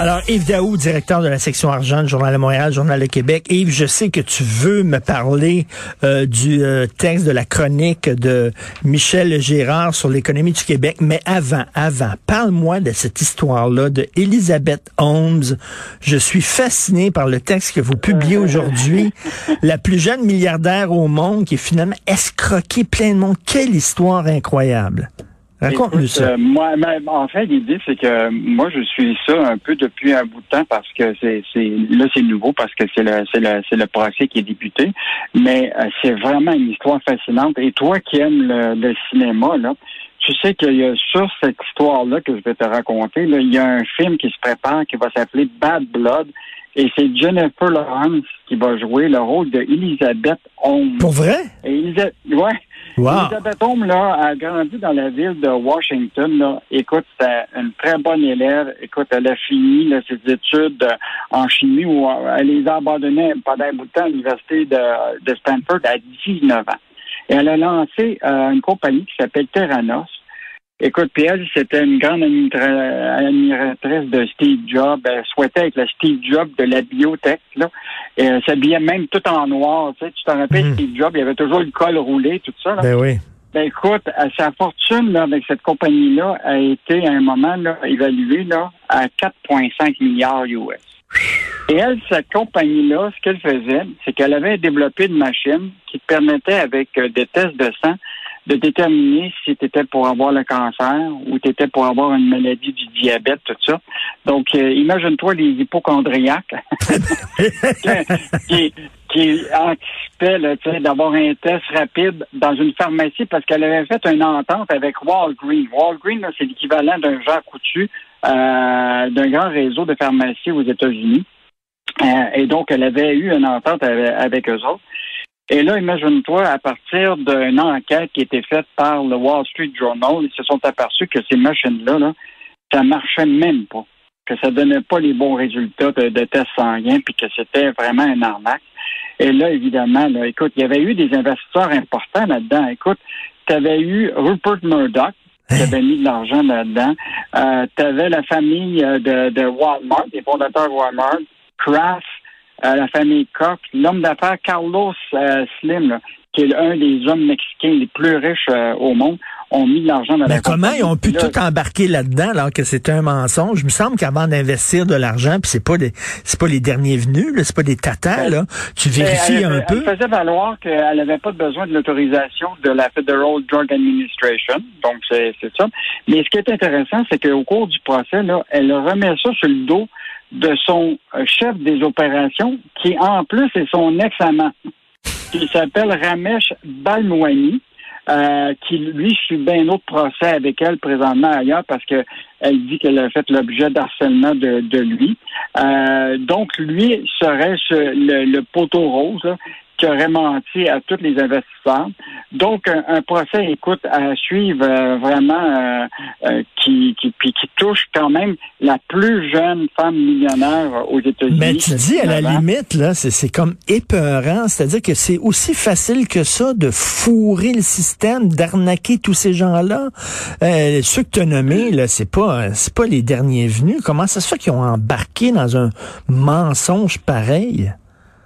Alors, Yves Daou, directeur de la section argent du Journal de Montréal, Journal de Québec. Yves, je sais que tu veux me parler euh, du euh, texte de la chronique de Michel Gérard sur l'économie du Québec, mais avant, avant, parle-moi de cette histoire-là de Elizabeth Holmes. Je suis fasciné par le texte que vous publiez aujourd'hui. la plus jeune milliardaire au monde qui est finalement escroquée plein de monde. Quelle histoire incroyable. Raconte-nous ça. Euh, moi, en fait, l'idée, c'est que moi, je suis ça un peu depuis un bout de temps parce que c'est, c'est là, c'est nouveau parce que c'est le, c'est le, c'est le procès qui est débuté. Mais euh, c'est vraiment une histoire fascinante. Et toi qui aimes le, le cinéma, là, tu sais qu'il y a sur cette histoire-là que je vais te raconter, là, il y a un film qui se prépare qui va s'appeler Bad Blood. Et c'est Jennifer Lawrence qui va jouer le rôle de Elizabeth Holmes. Pour vrai? Et Elisa- ouais. Wow. Elisabeth Holmes, là, a grandi dans la ville de Washington. Là. Écoute, c'est une très bonne élève. Écoute, elle a fini là, ses études euh, en chimie ou euh, elle les a abandonnées pendant un bout de temps à l'université de, de Stanford à 19 ans. Et elle a lancé euh, une compagnie qui s'appelle Terranos. Écoute, puis elle, c'était une grande admira- admiratrice de Steve Jobs. Elle souhaitait être la Steve Jobs de la biotech. Là. Et elle s'habillait même tout en noir. Tu, sais, tu t'en rappelles, Mhm. Steve Jobs, il avait toujours le col roulé, tout ça. Là. Ben oui. Ben écoute, sa fortune là, avec cette compagnie-là a été à un moment là, évaluée là, à 4,5 milliards US. Et elle, cette compagnie-là, ce qu'elle faisait, c'est qu'elle avait développé une machine qui permettait, avec euh, des tests de sang, de déterminer si tu étais pour avoir le cancer ou tu étais pour avoir une maladie du diabète, tout ça. Donc, euh, imagine-toi les hypochondriaques qui, qui anticipaient d'avoir un test rapide dans une pharmacie parce qu'elle avait fait une entente avec Walgreens. Walgreens, c'est l'équivalent d'un Jean Coutu, euh, d'un grand réseau de pharmacies aux États-Unis. Euh, et donc, elle avait eu une entente avec eux autres. Et là, imagine-toi, à partir d'une enquête qui a été faite par le Wall Street Journal, ils se sont aperçus que ces machines-là, là, ça marchait même pas, que ça donnait pas les bons résultats de, de tests sanguins, puis que c'était vraiment un arnaque. Et là, évidemment, là, écoute, il y avait eu des investisseurs importants là-dedans. Écoute, tu avais eu Rupert Murdoch, qui avait mis de l'argent là-dedans. Euh, tu avais la famille euh, de, de Walmart, les fondateurs de Walmart, Kraft, euh, la famille Koch, l'homme d'affaires Carlos euh, Slim, là, qui est un des hommes mexicains les plus riches euh, au monde, ont mis de l'argent dans Mais la comment ils ont pu là, tout embarquer là-dedans alors que c'était un mensonge? Il me semble qu'avant d'investir de l'argent, puis c'est pas des, c'est pas les derniers venus, là, c'est pas des tatas, Ben, là. Tu elle- vérifies elle, un peu. Elle faisait valoir qu'elle n'avait pas besoin de l'autorisation de la Federal Drug Administration. Donc, c'est c'est ça. Mais ce qui est intéressant, c'est qu'au cours du procès, là, elle remet ça sur le dos de son chef des opérations, qui en plus est son ex-amant, qui s'appelle Ramesh Balmouani. euh, qui lui subit un autre procès avec elle présentement ailleurs parce que elle dit qu'elle a fait l'objet d'harcèlement de, de lui. Euh, donc lui serait le, le poteau rose qui aurait menti à tous les investisseurs. Donc un, un procès, écoute, à suivre euh, vraiment euh, euh, qui, qui, puis qui touche quand même la plus jeune femme millionnaire aux États-Unis. Mais tu dis, à la 19 ans. limite, là, c'est, c'est comme épeurant. C'est-à-dire que c'est aussi facile que ça de fourrer le système, d'arnaquer tous ces gens-là. Euh, ceux que tu as nommés, là, c'est pas, c'est pas les derniers venus. Comment ça se fait qu'ils ont embarqué dans un mensonge pareil?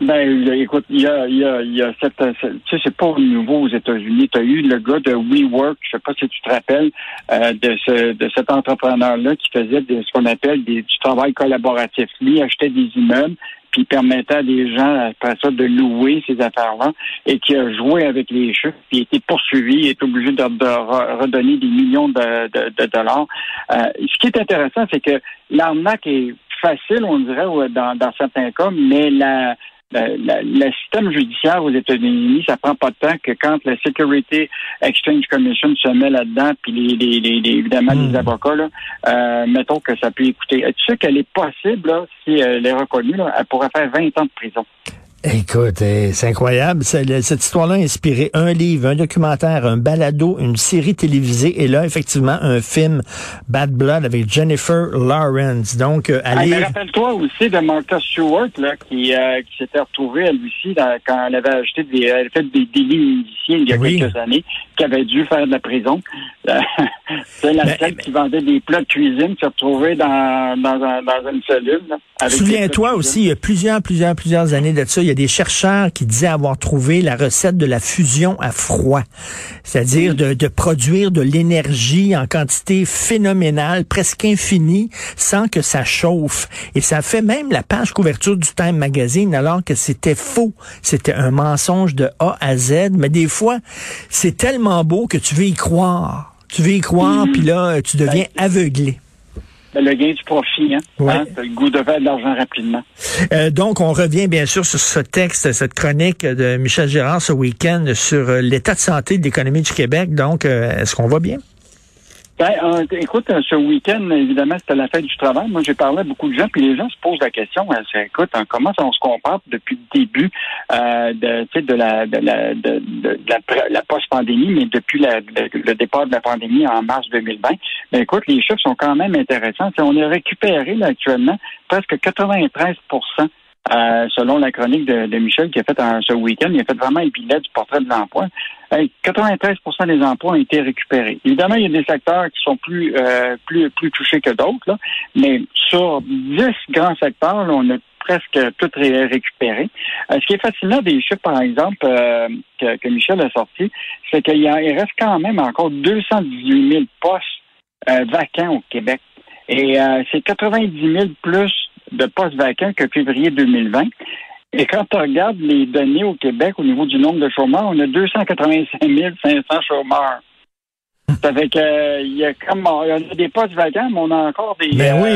Ben, écoute, il y a, il y a, il y a cette, cette- tu sais, c'est pas nouveau aux États-Unis. Tu as eu le gars de WeWork, je sais pas si tu te rappelles, euh, de ce, de cet entrepreneur-là qui faisait des- ce qu'on appelle des, du travail collaboratif. Lui achetait des immeubles, puis il permettait à des gens après ça de louer ces affaires-là, et qui a joué avec les chiffres, puis il a été poursuivi, il est obligé de, de re- redonner des millions de, de, de dollars. Euh, ce qui est intéressant, c'est que l'arnaque est facile, on dirait, dans, dans certains cas, mais la le système judiciaire aux États-Unis, ça prend pas de temps que quand la Security Exchange Commission se met là-dedans, puis les, les, les, évidemment les hmm. avocats, là, euh, mettons que ça peut écouter. Tu sais qu'elle est possible, là, si elle est reconnue, là, elle pourrait faire 20 ans de prison? Écoute, eh, c'est incroyable. Cette histoire-là a inspiré un livre, un documentaire, un balado, une série télévisée et là, effectivement, un film Bad Blood avec Jennifer Lawrence. Donc, euh, allez... Ah, rappelle-toi aussi de Martha Stewart, là, qui, euh, qui s'était retrouvée, elle aussi, quand elle avait acheté des, elle fait des délits il y a quelques années, qui avait dû faire de la prison. c'est la seule qui vendait des plats de cuisine, s'est retrouvée dans, dans, dans une cellule. Souviens-toi aussi, il y a plusieurs, plusieurs, plusieurs années de ça, il y a des chercheurs qui disaient avoir trouvé la recette de la fusion à froid, c'est-à-dire de, de, produire de l'énergie en quantité phénoménale, presque infinie, sans que ça chauffe. Et ça fait même la page couverture du Time Magazine, alors que c'était faux. C'était un mensonge de A à Z. Mais des fois, c'est tellement beau que tu veux y croire. Tu veux y croire, mm-hmm. puis là, tu deviens ben, aveuglé. Ben, le gain du profit, hein? hein? le goût de faire de l'argent rapidement. Euh, donc, on revient bien sûr sur ce texte, cette chronique de Michel Gérard ce week-end sur euh, l'état de santé de l'économie du Québec. Donc, euh, est-ce qu'on va bien? Ben, euh, écoute, ce week-end, évidemment, c'était la fête du travail. Moi, j'ai parlé à beaucoup de gens, puis les gens se posent la question, c'est, écoute, hein, comment on se compare depuis le début euh, de, de la de la de, de, la, post-pandémie, mais depuis la, le départ de la pandémie en mars 2020. Ben, écoute, les chiffres sont quand même intéressants. on est récupéré là, actuellement presque 93 euh, selon la chronique de, Michel qui a fait ce week-end, il a fait vraiment un bilan du portrait de l'emploi. 93% des emplois ont été récupérés. Évidemment, il y a des secteurs qui sont plus euh, plus plus touchés que d'autres, mais sur 10 grands secteurs, on a presque tout récupéré. Euh, ce qui est fascinant des chiffres, par exemple, que, Michel a sorti, c'est qu'il reste quand même encore 218 000 postes vacants au Québec. Et c'est 90 000 plus de postes vacants que février 2020. Et quand on regarde les données au Québec au niveau du nombre de chômeurs, on a 285 500 chômeurs. Ça fait que euh, y a comme il y a des postes vacants, mais on a encore des ben oui.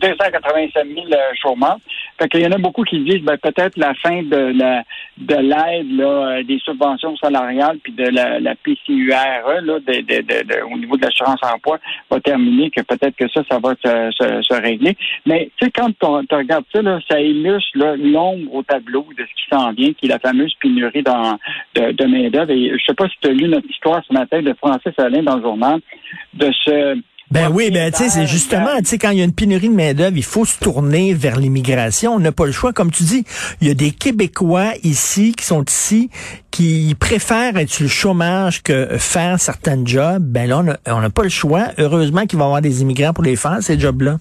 285 000 euh, chômeurs. Fait qu'il y en a beaucoup qui disent ben, peut-être la fin de la de l'aide là, euh, des subventions salariales puis de la, la PCURE là, de, de, de, au niveau de l'assurance emploi va terminer, que peut-être que ça, ça va se, se, régler. Mais tu sais, quand tu regardes ça, là, ça illustre l'ombre au tableau de ce qui s'en vient, qui est la fameuse pénurie dans, de, de main-d'œuvre. Et je sais pas si tu as lu notre histoire ce matin de Francis Alain dans le journal, de ce ben oui, ben tu sais, c'est justement, tu sais, quand il y a une pénurie de main-d'œuvre, il faut se tourner vers l'immigration. On n'a pas le choix. Comme tu dis, il y a des Québécois ici qui sont ici, qui préfèrent être sur le chômage que faire certains jobs. Ben là, on n'a pas le choix. Heureusement qu'il va y avoir des immigrants pour les faire, ces jobs-là.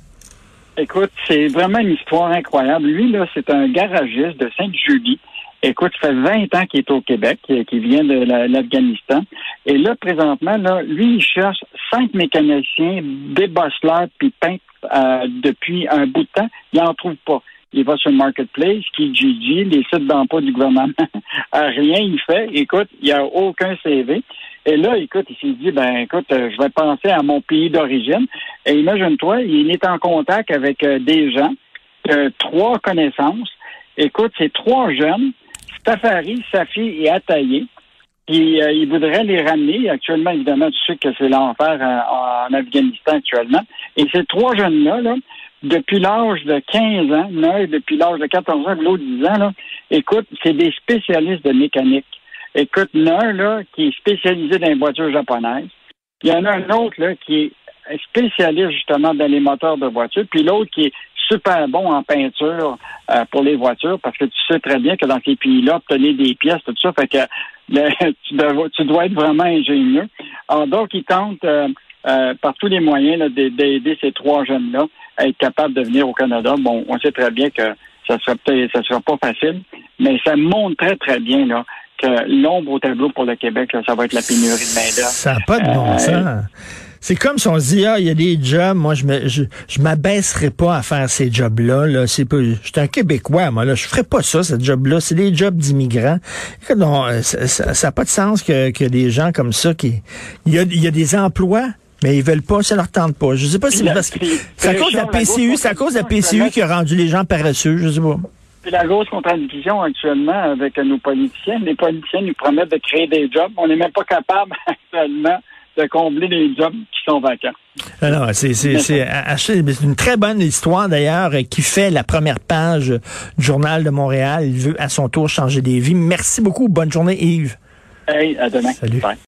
Écoute, c'est vraiment une histoire incroyable. Lui, là, c'est un garagiste de Sainte-Julie. Écoute, ça fait 20 ans qu'il est au Québec, qui vient de l'Afghanistan. Et là, présentement, là, lui, il cherche cinq mécaniciens, des bosseleurs puis peintres euh, depuis un bout de temps. Il n'en trouve pas. Il va sur le marketplace, qui Kijiji, les sites d'emploi du gouvernement. Rien il fait. Écoute, il n'y a aucun CV. Et là, écoute, il s'est dit, ben écoute, euh, je vais penser à mon pays d'origine. Et imagine-toi, il est en contact avec euh, des gens, trois connaissances. Écoute, c'est trois jeunes Tafari, Safi et Ataïe. Puis euh, il voudrait les ramener. Actuellement, évidemment, tu sais que c'est l'enfer en, Afghanistan actuellement. Et ces trois jeunes-là, là, depuis l'âge de 15 ans, là, depuis l'âge de 14 ans, l'autre 10 ans, écoute, c'est des spécialistes de mécanique. Écoute, l'un, là, qui est spécialisé dans les voitures japonaises. Il y en a un autre, là, qui est spécialiste, justement, dans les moteurs de voitures. Puis l'autre qui est super bon en peinture euh, pour les voitures parce que tu sais très bien que dans ces pays-là, obtenir des pièces, tout ça, fait que tu, dois, être vraiment ingénieux. Alors donc, ils tentent euh, euh, par tous les moyens d'aider ces trois jeunes-là à être capables de venir au Canada. Bon, on sait très bien que ça sera peut-être ça sera pas facile, mais ça montre très, très bien là, que l'ombre au tableau pour le Québec, ça va être la pénurie de main-d'œuvre. Ça n'a pas de bon sens. C'est comme si on se dit, ah, il y a des jobs, moi, je me, je, m'abaisserai pas à faire ces jobs-là, là. C'est pas, j'étais un Québécois, moi, là. Je ferais pas ça, ce job-là. C'est des jobs d'immigrants. Non, ça n'a pas de sens que, que des gens comme ça qui, il y a, il y a des emplois mais ils veulent pas, ça leur tente pas. Je sais pas si c'est parce que c'est à cause de la PCU, c'est à cause de la PCU qui a rendu les gens paresseux, je sais pas. C'est la grosse contradiction actuellement avec nos politiciens. Les politiciens nous promettent de créer des jobs. On n'est même pas capable actuellement de combler les jobs qui sont vacants. Alors, c'est une très bonne histoire d'ailleurs qui fait la première page du journal de Montréal. Il veut à son tour changer des vies. Merci beaucoup. Bonne journée, Yves. Hey, à demain. Salut. Bye.